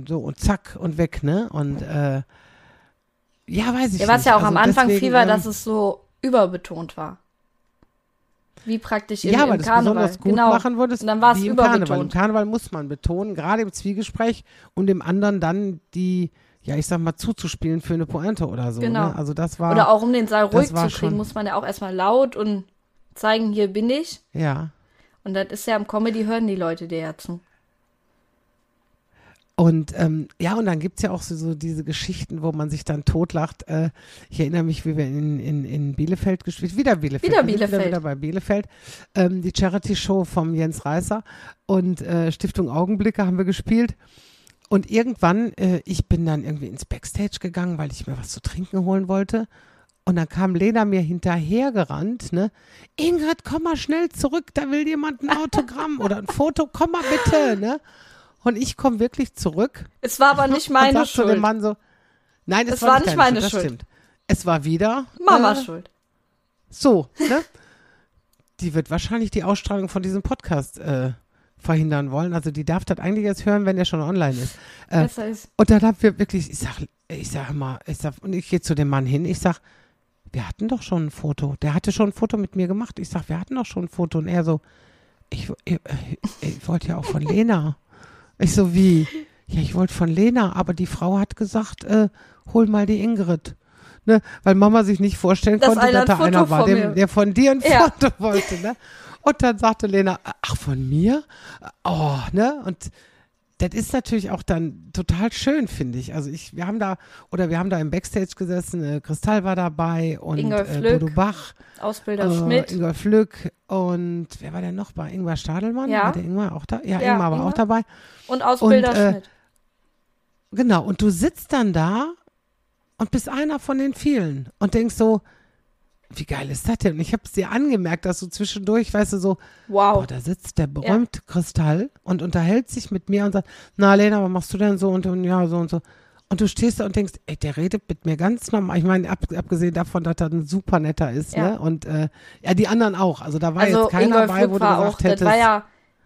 so und zack und weg, ne? Und äh, Ja, weiß ich Ja, was nicht. ja auch Also am Anfang deswegen, viel war, ähm, dass es so überbetont war. Wie praktisch im, ja, im weil das Karneval. besonders gut genau. machen würdest. Und dann war es im Karneval. Im überbetont. Karneval muss man betonen, gerade im Zwiegespräch und dem anderen dann die, ja, ich sag mal, zuzuspielen für eine Pointe oder so. Genau. Ne? Also das war, Oder auch um den Saal ruhig zu kriegen, muss man ja auch erstmal laut und zeigen, hier bin ich. ja. Und das ist ja im Comedy, hören die Leute ja zu. Und ähm, ja, und dann gibt's ja auch so, so diese Geschichten, wo man sich dann totlacht. Äh, ich erinnere mich, wie wir in, in, in Bielefeld gespielt wieder Bielefeld. Wieder Bielefeld. Wieder, wieder bei Bielefeld. Ähm, die Charity-Show vom Jens Reißer und äh, Stiftung Augenblicke haben wir gespielt. Und irgendwann, äh, ich bin dann irgendwie ins Backstage gegangen, weil ich mir was zu trinken holen wollte. Und dann kam Lena mir hinterhergerannt, ne? Ingrid, komm mal schnell zurück, da will jemand ein Autogramm oder ein Foto, komm mal bitte, ne? Und ich komme wirklich zurück Es war aber nicht meine zu dem Schuld. Mann so, nein, es Es war, war nicht meine Schuld, das Schuld. stimmt. Es war wieder Mama äh, Schuld. so, ne? Die wird wahrscheinlich die Ausstrahlung von diesem Podcast äh, verhindern wollen. Also die darf das eigentlich erst hören, wenn der schon online ist. Äh, Besser ist. und dann haben wir wirklich, ich sag, ich sag mal, ich sag, und ich gehe zu dem Mann hin, ich sag, wir hatten doch schon ein Foto. Der hatte schon ein Foto mit mir gemacht. Ich sag, wir hatten doch schon ein Foto. Und er so, ich, ich, ich wollte ja auch von Lena. Ich so, wie? Ja, ich wollte von Lena, aber die Frau hat gesagt, äh, hol mal die Ingrid. Ne? Weil Mama sich nicht vorstellen Dass konnte, dass da Foto einer war, mir- der von dir ein Ja. Foto wollte. Ne? Und dann sagte Lena, ach, von mir? Oh, ne? Und das ist natürlich auch dann total schön, finde ich. Also ich, wir haben da, oder wir haben da im Backstage gesessen, äh, Kristall war dabei und Ingolf äh, Bodo Bach, Ausbilder äh, Schmidt. Ingolf Lück und wer war denn noch bei? Ingmar Stadelmann? Ja. War der Ingmar auch da? Ja, Ja, Ingmar war Ingmar. auch dabei. Und Ausbilder und, äh, Schmidt. Genau, und du sitzt dann da und bist einer von den vielen und denkst so, wie geil ist das denn? Und ich habe es dir angemerkt, dass du zwischendurch, weißt du, so, Wow. boah, da sitzt der berühmte Kristall und unterhält sich mit mir und sagt, na Lena, was machst du denn so und, und ja, so und so. Und du stehst da und denkst, ey, der redet mit mir ganz normal. Ich meine, ab, abgesehen davon, dass er ein super netter ist, Ja. ne? Und äh, ja, die anderen auch. Also da war also jetzt keiner Ingolf bei, wo du gesagt auch, das hättest. war ja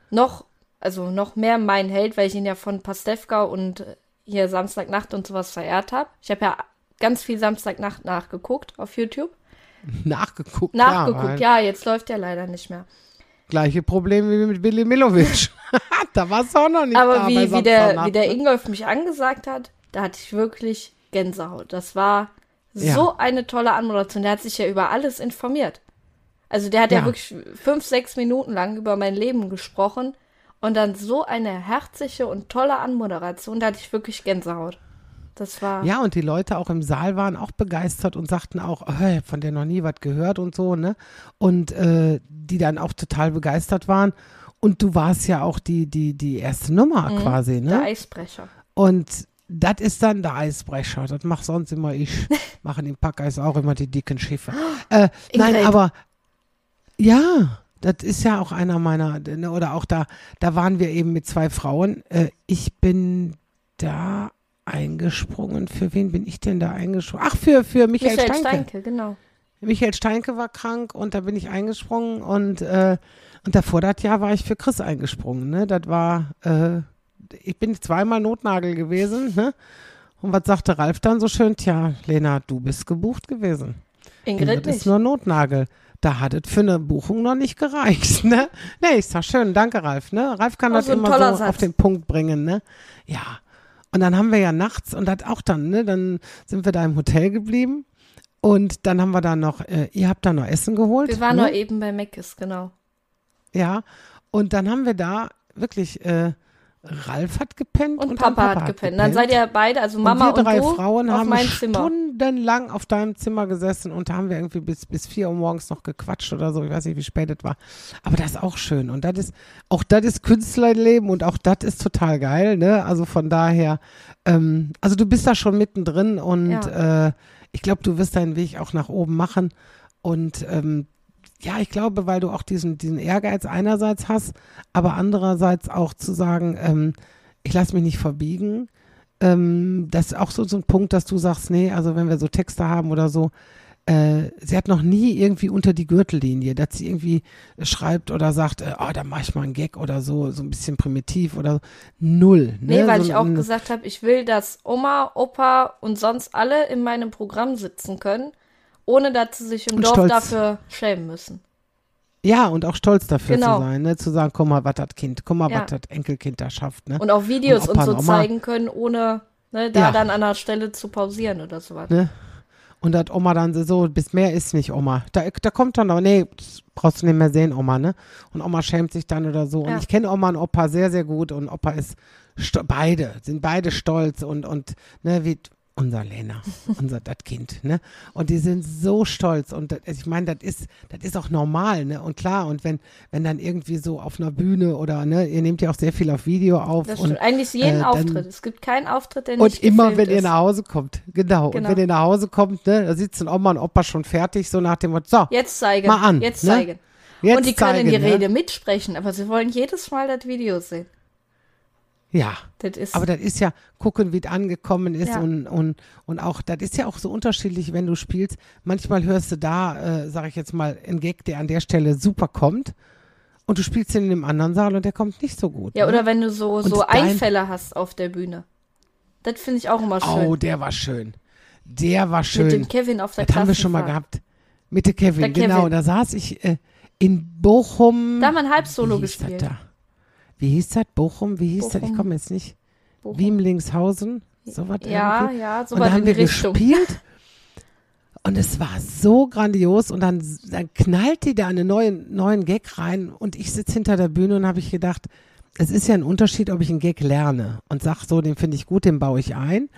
noch, also noch mehr mein Held, weil ich ihn ja von Pastewka und hier Samstagnacht und sowas verehrt habe. Ich habe ja ganz viel Samstagnacht nachgeguckt auf YouTube. Nachgeguckt. Nachgeguckt, weil ja, jetzt läuft der leider nicht mehr. Gleiche Probleme wie mit Billy Milovic. da war es auch noch nicht da Aber bei wie, wie, der, wie der? Ingolf mich angesagt hat, da hatte ich wirklich Gänsehaut. Das war Ja. so eine tolle Anmoderation. Der hat sich ja über alles informiert. Also der hat ja, Ja. wirklich fünf, sechs Minuten lang über mein Leben gesprochen und dann so eine herzliche und tolle Anmoderation, da hatte ich wirklich Gänsehaut. Das war Ja, und die Leute auch im Saal waren auch begeistert und sagten auch, oh, von der noch nie was gehört und so, ne? Und äh, die dann auch total begeistert waren. Und du warst ja auch die, die, die erste Nummer quasi, Mhm. der ne? Eisbrecher. Und das ist dann der Eisbrecher. Das macht sonst immer ich. Machen im Packeis auch immer die dicken Schiffe. Äh, nein, aber ja, das ist ja auch einer meiner, ne, oder auch da, da waren wir eben mit zwei Frauen. Äh, ich bin da eingesprungen. Für wen bin ich denn da eingesprungen? Ach, für, für Michael, Michael Steinke. Steinke, genau. Michael Steinke war krank und da bin ich eingesprungen und, äh, und davor das Jahr war ich für Chris eingesprungen. Ne? Das war, äh, ich bin zweimal Notnagel gewesen. Ne? Und was sagte Ralf dann so schön? Tja, Lena, du bist gebucht gewesen. Ingrid Ingrid nicht. ist nur Notnagel. Da hat es für eine Buchung noch nicht gereicht. Ne? Nee, ich sag schön, danke Ralf. Ne? Ralf kann Oh, das immer so Satz. auf den Punkt bringen. Ne? Ja. Und dann haben wir ja nachts und das auch dann, ne? Dann sind wir da im Hotel geblieben. Und dann haben wir da noch, äh, ihr habt da noch Essen geholt. Wir waren ne? nur eben bei Meckes, genau. Ja. Und dann haben wir da wirklich, äh, Ralf hat gepennt Und, und, Papa, dann hat gepennt. Dann seid ihr beide, also Mama und wir drei du, Frauen auf haben mein Zimmer. stundenlang auf deinem Zimmer gesessen und da haben wir irgendwie bis, bis vier Uhr morgens noch gequatscht oder so. Ich weiß nicht, wie spät es war. Aber das ist auch schön. Und das ist, auch das ist Künstlerleben und auch das ist total geil, ne? Also von daher, ähm, also du bist da schon mittendrin und äh, ich glaube, du wirst deinen Weg auch nach oben machen. Und ähm, ja, ich glaube, weil du auch diesen, diesen Ehrgeiz einerseits hast, aber andererseits auch zu sagen, ähm, ich lasse mich nicht verbiegen. Ähm, das ist auch so, so ein Punkt, dass du sagst, nee, also wenn wir so Texte haben oder so, äh, sie hat noch nie irgendwie unter die Gürtellinie, dass sie irgendwie schreibt oder sagt, äh, oh, da mache ich mal einen Gag oder so, so ein bisschen primitiv oder so. Null. Ne? Nee, weil so ich auch gesagt habe, ich will, dass Oma, Opa und sonst alle in meinem Programm sitzen können, ohne dass sie sich im Und Dorf stolz. dafür schämen müssen. Ja, und auch stolz dafür Genau. zu sein, ne? zu sagen, guck mal, was das Kind, guck mal, Ja. was das Enkelkind da schafft. Ne? Und auch Videos Und und, so und zeigen können, ohne ne, da Ja. dann an der Stelle zu pausieren oder sowas. Ne? Und dass Oma dann so, bis mehr ist nicht Oma. Da, da kommt dann noch, nee, das brauchst du nicht mehr sehen, Oma, ne? Und Oma schämt sich dann oder so. Und Ja. ich kenne Oma und Opa sehr, sehr gut und Opa ist, beide, sind beide stolz und, und, ne, wie unser Lena, unser, das Kind, ne? Und die sind so stolz und das, ich meine, das ist, das ist auch normal, ne? Und klar, und wenn, wenn dann irgendwie so auf einer Bühne oder, ne, ihr nehmt ja auch sehr viel auf Video auf Das und stimmt. Eigentlich jeden äh, dann- Auftritt. Es gibt keinen Auftritt, der und nicht immer, gefilmt wenn ihr ist. nach Hause kommt. Genau. Genau. Und wenn ihr nach Hause kommt, ne, da sitzen Oma und Opa schon fertig, so nach dem Motto, so, Jetzt zeigen. Mal an, Jetzt ne? zeigen. jetzt und die können zeigen, die ne? Rede mitsprechen, aber sie wollen jedes Mal das Video sehen. Ja. Das ist Aber das ist ja, gucken, wie es angekommen ist Ja. und, und, und auch, das ist ja auch so unterschiedlich, wenn du spielst. Manchmal hörst du da, äh, sag ich jetzt mal, einen Gag, der an der Stelle super kommt und du spielst ihn in dem anderen Saal und der kommt nicht so gut. ja, ne? oder wenn du so, Und so Einfälle hast auf der Bühne. Das finde ich auch immer schön. Oh, der war schön. Der war schön. Mit dem Kevin auf der das haben wir schon mal gehabt. Mit der Kevin, Der genau. Kevin. Da saß ich äh, in Bochum. Da haben wir ein Halbsolo gespielt. da? Wie hieß das? Bochum? Wie hieß das? Ich Bochum. komme jetzt nicht. Bochum. Wiemlingshausen? So was Ja, irgendwie? ja, so und was da haben wir Richtung. gespielt. Und es war so grandios. Und dann, dann knallt die da einen neuen, neuen Gag rein. Und ich sitze hinter der Bühne und habe ich gedacht, es ist ja ein Unterschied, ob ich einen Gag lerne und sag so, den finde ich gut, den baue ich ein.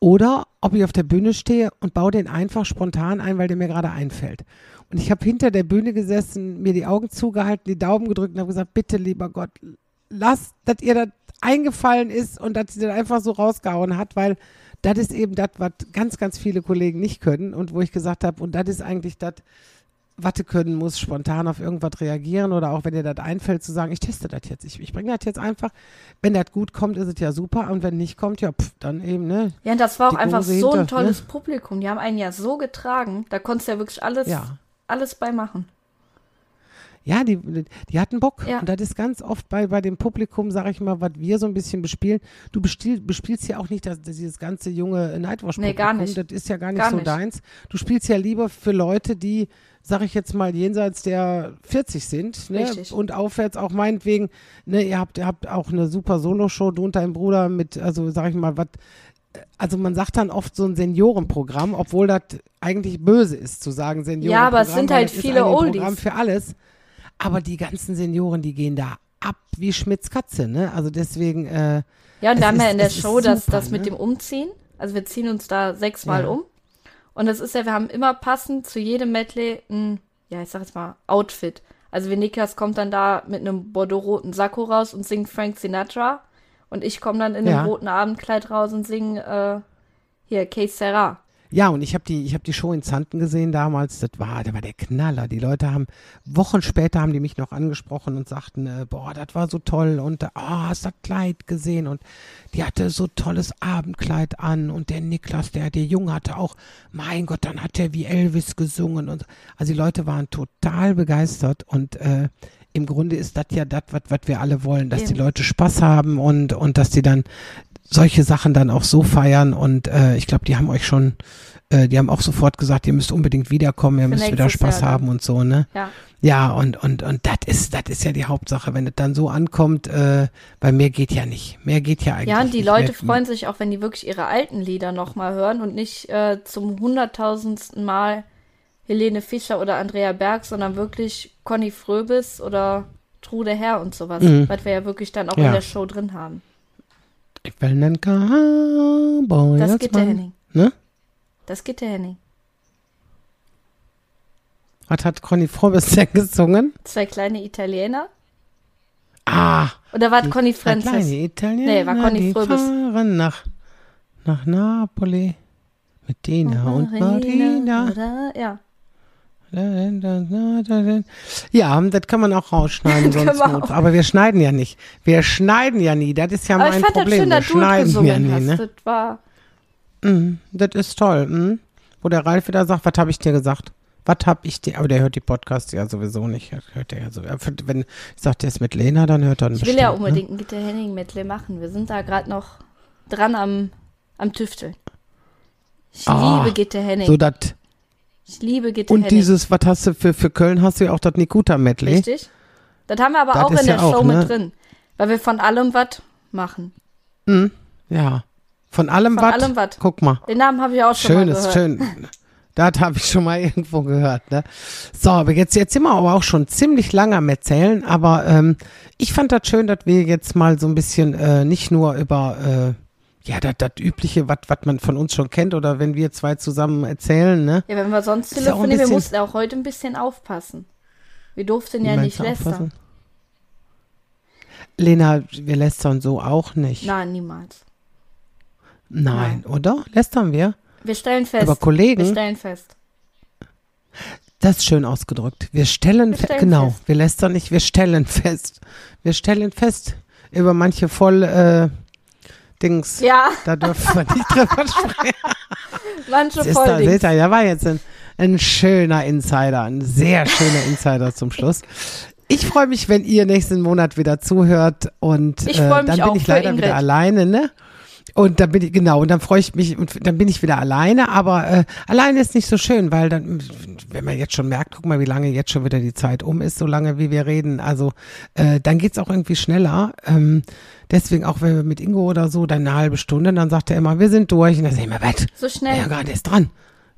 Oder ob ich auf der Bühne stehe und baue den einfach spontan ein, weil der mir gerade einfällt. Und ich habe hinter der Bühne gesessen, mir die Augen zugehalten, die Daumen gedrückt und habe gesagt, bitte, lieber Gott, lasst, dass ihr das eingefallen ist und dass sie das einfach so rausgehauen hat, weil das ist eben das, was ganz, ganz viele Kollegen nicht können und wo ich gesagt habe, und das ist eigentlich das, was du können muss, spontan auf irgendwas reagieren oder auch wenn dir das einfällt, zu sagen, ich teste das jetzt, ich, ich bringe das jetzt einfach. Wenn das gut kommt, ist es ja super und wenn nicht kommt, ja, pff, dann eben, ne? Ja, und das war auch einfach Hose so ein hinter, tolles Publikum. Die haben einen ja so getragen, da konntest du ja wirklich alles, Ja. alles bei machen. Ja, die, die hatten Bock. Ja. Und das ist ganz oft bei, bei dem Publikum, sag ich mal, was wir so ein bisschen bespielen. Du bespiel, bespielst ja auch nicht das, dieses ganze junge Nightwatch-Publikum. Nee, gar nicht. Das ist ja gar nicht Gar so nicht. deins. Du spielst ja lieber für Leute, die, sag ich jetzt mal, jenseits der 40 sind. Ne? Richtig. Und aufwärts auch meinetwegen, ne, ihr habt, ihr habt auch eine super Solo-Show, du und dein Bruder mit, also sag ich mal, was also man sagt dann oft so ein Seniorenprogramm, obwohl das eigentlich böse ist zu sagen Seniorenprogramm. Ja, aber es sind halt viele Oldies. Programm für alles. Aber die ganzen Senioren, die gehen da ab wie Schmitz Katze, ne? Also deswegen, äh, Ja, und wir haben ja ist- in der Show das, super, das mit ne? dem Umziehen. Also wir ziehen uns da sechsmal Ja. um. Und das ist ja, wir haben immer passend zu jedem Medley ein, ja, ich sag jetzt mal, Outfit. Also wie Niklas kommt dann da mit einem bordeaux-roten Sakko raus und singt Frank Sinatra. Und ich komme dann in einem Ja. roten Abendkleid raus und singe äh, hier Case Sarah. Ja, und ich habe die, ich habe die Show in Zanten gesehen damals. Das war, der war der Knaller. Die Leute haben Wochen später haben die mich noch angesprochen und sagten, äh, boah, das war so toll und oh, hast das Kleid gesehen und die hatte so tolles Abendkleid an und der Niklas, der der Junge hatte auch, mein Gott, dann hat er wie Elvis gesungen und so. also die Leute waren total begeistert und äh, im Grunde ist das ja das, was wir alle wollen, dass die Eben. Leute Spaß haben und und dass die dann solche Sachen dann auch so feiern und äh, ich glaube, die haben euch schon, äh, die haben auch sofort gesagt, ihr müsst unbedingt wiederkommen, ihr müsst wieder Spaß Jahr dann. haben und so, ne? Ja. Ja, und und und das ist das ist ja die Hauptsache, wenn es dann so ankommt, äh, weil mehr geht ja nicht, mehr geht ja eigentlich. Ja, und die. Leute mehr, freuen sich auch, wenn die wirklich ihre alten Lieder nochmal hören und nicht äh, zum hunderttausendsten Mal Helene Fischer oder Andrea Berg, sondern wirklich Conny Fröbis oder Trude Herr und sowas, Mhm. was wir ja wirklich dann auch Ja. in der Show drin haben. Ich will einen Cowboy. Das geht der. Henning. Ne? Das geht der Henning. Was hat Conny Frobes denn gesungen? Zwei kleine Italiener. Ah, Oder war es Conny zwei kleine Francis? Italiener, Nee, war Conny Fröbis. fahren nach, nach Napoli mit Dina und Marina. Oder? Ja. Ja, das kann man auch rausschneiden, Das sonst auch. Aber wir schneiden ja nicht. Wir schneiden ja nie. Das ist ja Aber mein ich fand Problem. das schön, wir schneiden ja nie, ne? Das war, Mhm, das ist toll. Mhm. wo der Ralf wieder sagt, was habe ich dir gesagt? Was habe ich dir, aber der hört die Podcasts ja sowieso nicht. Hört er ja so. Wenn ich sage, der ist mit Lena, dann hört er Ich will ja unbedingt ne? ein Gitter Henning Medley machen. Wir sind da gerade noch dran am, am Tüfteln. Ich Ah, liebe Gitte Henning. So dat, ich liebe Gitte und Henning. dieses, was hast du für, für Köln, hast du ja auch das Nikuta-Medley. Richtig? Das haben wir aber Das auch in ja der auch, Show ne? mit drin. Weil wir von allem was machen. Ja. Von allem Von was? allem wat. Guck mal. Den Namen habe ich auch schon Schön mal gehört. schön. Das habe ich schon mal irgendwo gehört. Ne? So, aber jetzt, jetzt sind wir aber auch schon ziemlich lange am Erzählen. Aber ähm, ich fand das schön, dass wir jetzt mal so ein bisschen äh, nicht nur über äh, ja das Übliche, was man von uns schon kennt, oder wenn wir zwei zusammen erzählen, ne? Ja, wenn wir sonst telefonieren, wir mussten auch heute ein bisschen aufpassen. Wir durften ja nicht lästern. Lena, wir lästern so auch nicht. Nein, niemals. Nein, oder? Lästern wir? Wir stellen fest. Aber Kollegen, wir stellen fest. Das ist schön ausgedrückt. Wir stellen, Wir fe- stellen genau, fest. wir lästern nicht, wir stellen fest. Wir stellen fest über manche voll äh, Dings. Ja, Da dürfen wir nicht drüber sprechen. manche Ist da, seht ihr, ja, war jetzt ein, ein schöner Insider, ein sehr schöner Insider zum Schluss. Ich freue mich, wenn ihr nächsten Monat wieder zuhört und äh, dann bin ich leider Ingrid. wieder alleine, ne? Und dann bin ich, genau, und dann freue ich mich, und dann bin ich wieder alleine, aber äh, alleine ist nicht so schön, weil dann, wenn man jetzt schon merkt, guck mal, wie lange jetzt schon wieder die Zeit um ist, so lange wie wir reden, also äh, dann geht's auch irgendwie schneller. Ähm, deswegen auch, wenn wir mit Ingo oder so, dann eine halbe Stunde, dann sagt er immer, wir sind durch, und dann ich immer, was? So schnell. Ja, gerade ist dran.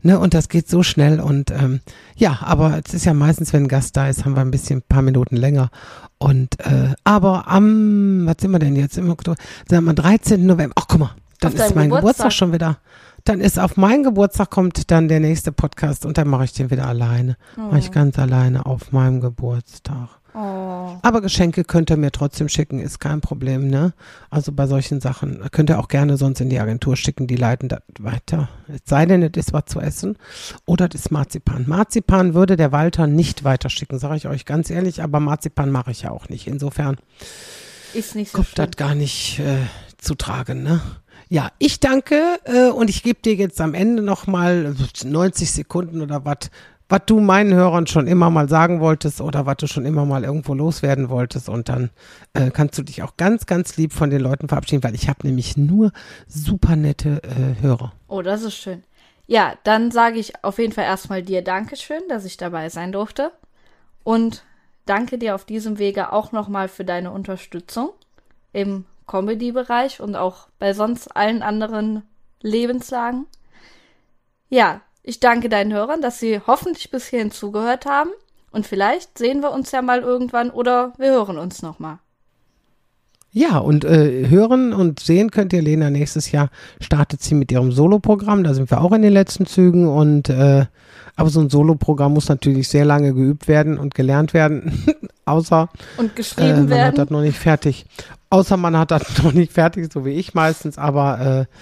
Ne, und das geht so schnell und ähm, ja, aber es ist ja meistens, wenn ein Gast da ist, haben wir ein bisschen, ein paar Minuten länger. Und äh, aber am, was sind wir denn jetzt im Oktober? Sagen wir 13. November. Ach, guck mal, dann ist mein Geburtstag. Geburtstag. schon wieder. Dann ist auf meinen Geburtstag kommt dann der nächste Podcast und dann mache ich den wieder alleine. Mache ich ganz alleine auf meinem Geburtstag. Oh. Aber Geschenke könnt ihr mir trotzdem schicken, ist kein Problem, ne? Also bei solchen Sachen könnt ihr auch gerne sonst in die Agentur schicken, die leiten das weiter. Es sei denn, es ist was zu essen oder das ist Marzipan. Marzipan würde der Walter nicht weiterschicken, sage ich euch ganz ehrlich, aber Marzipan mache ich ja auch nicht. Insofern Ist nicht so kommt das gar nicht äh, zu tragen, ne? Ja, ich danke äh, und ich gebe dir jetzt am Ende nochmal 90 Sekunden oder was, was du meinen Hörern schon immer mal sagen wolltest oder was du schon immer mal irgendwo loswerden wolltest und dann äh, kannst du dich auch ganz, ganz lieb von den Leuten verabschieden, weil ich habe nämlich nur super nette äh, Hörer. Oh, das ist schön. Ja, dann sage ich auf jeden Fall erstmal dir Dankeschön, dass ich dabei sein durfte. Und danke dir auf diesem Wege auch nochmal für deine Unterstützung im Comedy-Bereich und auch bei sonst allen anderen Lebenslagen. Ja, ich danke deinen Hörern, dass sie hoffentlich bis hierhin zugehört haben. Und vielleicht sehen wir uns ja mal irgendwann oder wir hören uns nochmal. Ja, und äh, hören und sehen könnt ihr Lena nächstes Jahr startet sie mit ihrem Soloprogramm. Da sind wir auch in den letzten Zügen und äh, aber so ein Soloprogramm muss natürlich sehr lange geübt werden und gelernt werden, außer Und äh, geschrieben man hat werden. das noch nicht fertig. Außer man hat das noch nicht fertig, so wie ich meistens. Aber äh,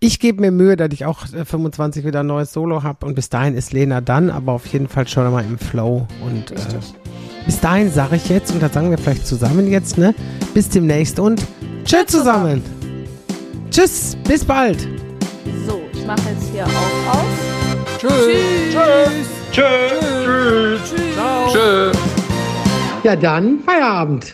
ich gebe mir Mühe, dass ich auch äh, 25 wieder ein neues Solo habe und bis dahin ist Lena dann, aber auf jeden Fall schon mal im Flow. Und äh, bis dahin sage ich jetzt, und das sagen wir vielleicht zusammen jetzt, ne? Bis demnächst und tschüss zusammen. Tschüss, bis bald. So, ich mache jetzt hier auch aus. Ja, dann Feierabend.